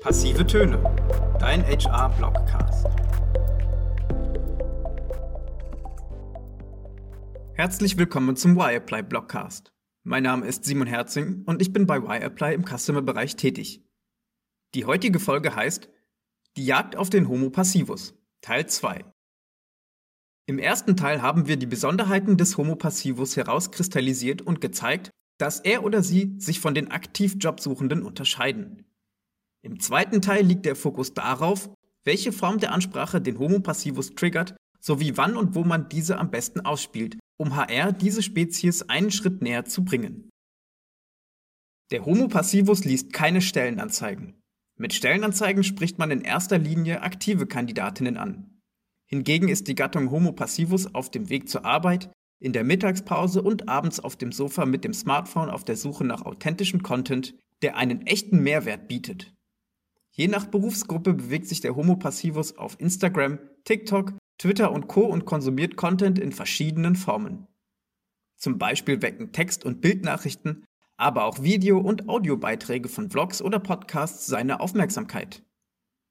Passive Töne, dein HR-Blogcast. Herzlich willkommen zum Wireapply Blogcast. Mein Name ist Simon Herzing und ich bin bei Wireapply im Customer-Bereich tätig. Die heutige Folge heißt Die Jagd auf den Homo Passivus, Teil 2. Im ersten Teil haben wir die Besonderheiten des Homo Passivus herauskristallisiert und gezeigt, dass er oder sie sich von den aktiv Jobsuchenden unterscheiden. Im zweiten Teil liegt der Fokus darauf, welche Form der Ansprache den Homo Passivus triggert, sowie wann und wo man diese am besten ausspielt, um HR diese Spezies einen Schritt näher zu bringen. Der Homo Passivus liest keine Stellenanzeigen. Mit Stellenanzeigen spricht man in erster Linie aktive Kandidatinnen an. Hingegen ist die Gattung Homo Passivus auf dem Weg zur Arbeit, in der Mittagspause und abends auf dem Sofa mit dem Smartphone auf der Suche nach authentischem Content, der einen echten Mehrwert bietet. Je nach Berufsgruppe bewegt sich der Homo Passivus auf Instagram, TikTok, Twitter und Co. und konsumiert Content in verschiedenen Formen. Zum Beispiel wecken Text- und Bildnachrichten, aber auch Video- und Audiobeiträge von Vlogs oder Podcasts seine Aufmerksamkeit.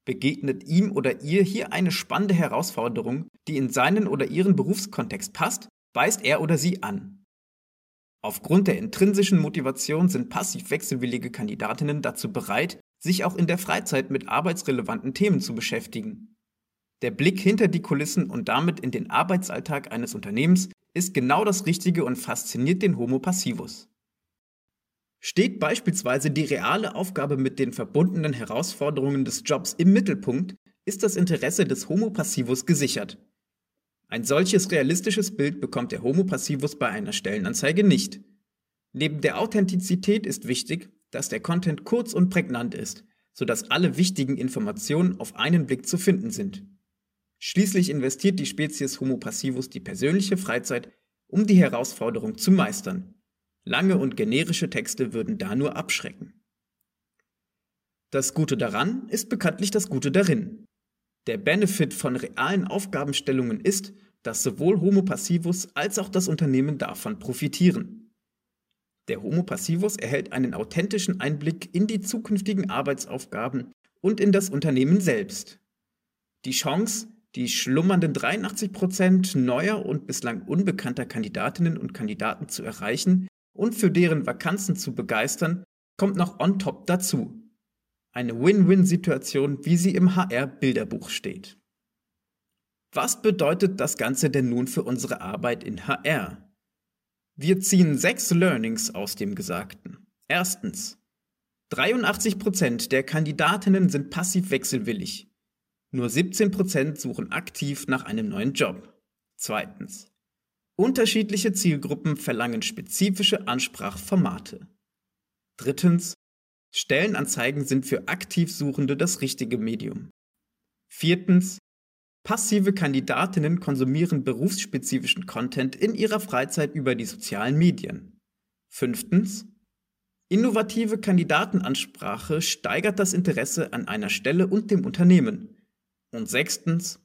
Begegnet ihm oder ihr hier eine spannende Herausforderung, die in seinen oder ihren Berufskontext passt, weist er oder sie an. Aufgrund der intrinsischen Motivation sind passiv wechselwillige Kandidatinnen dazu bereit, sich auch in der Freizeit mit arbeitsrelevanten Themen zu beschäftigen. Der Blick hinter die Kulissen und damit in den Arbeitsalltag eines Unternehmens ist genau das Richtige und fasziniert den Homo passivus. Steht beispielsweise die reale Aufgabe mit den verbundenen Herausforderungen des Jobs im Mittelpunkt, ist das Interesse des Homo passivus gesichert. Ein solches realistisches Bild bekommt der Homo passivus bei einer Stellenanzeige nicht. Neben der Authentizität ist wichtig, dass der Content kurz und prägnant ist, sodass alle wichtigen Informationen auf einen Blick zu finden sind. Schließlich investiert die Spezies Homo passivus die persönliche Freizeit, um die Herausforderung zu meistern. Lange und generische Texte würden da nur abschrecken. Das Gute daran ist bekanntlich das Gute darin. Der Benefit von realen Aufgabenstellungen ist, dass sowohl Homo passivus als auch das Unternehmen davon profitieren. Der Homo passivus erhält einen authentischen Einblick in die zukünftigen Arbeitsaufgaben und in das Unternehmen selbst. Die Chance, die schlummernden 83% neuer und bislang unbekannter Kandidatinnen und Kandidaten zu erreichen und für deren Vakanzen zu begeistern, kommt noch on top dazu. Eine Win-Win-Situation, wie sie im HR-Bilderbuch steht. Was bedeutet das Ganze denn nun für unsere Arbeit in HR? Wir ziehen sechs Learnings aus dem Gesagten. Erstens. 83% der Kandidatinnen sind passiv wechselwillig. Nur 17% suchen aktiv nach einem neuen Job. Zweitens. Unterschiedliche Zielgruppen verlangen spezifische Ansprachformate. Drittens. Stellenanzeigen sind für aktiv Suchende das richtige Medium. Viertens. Passive Kandidatinnen konsumieren berufsspezifischen Content in ihrer Freizeit über die sozialen Medien. Fünftens. Innovative Kandidatenansprache steigert das Interesse an einer Stelle und dem Unternehmen. Und sechstens.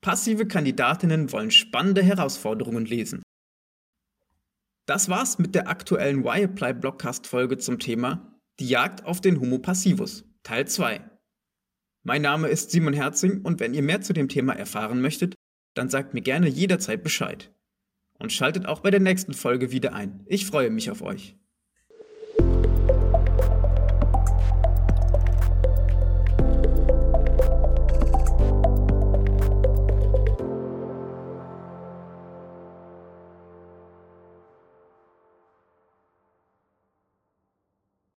Passive Kandidatinnen wollen spannende Herausforderungen lesen. Das war's mit der aktuellen Y-Apply Blogcast Folge zum Thema Die Jagd auf den Homo Passivus, Teil 2. Mein Name ist Simon Herzing und wenn ihr mehr zu dem Thema erfahren möchtet, dann sagt mir gerne jederzeit Bescheid. Und schaltet auch bei der nächsten Folge wieder ein. Ich freue mich auf euch.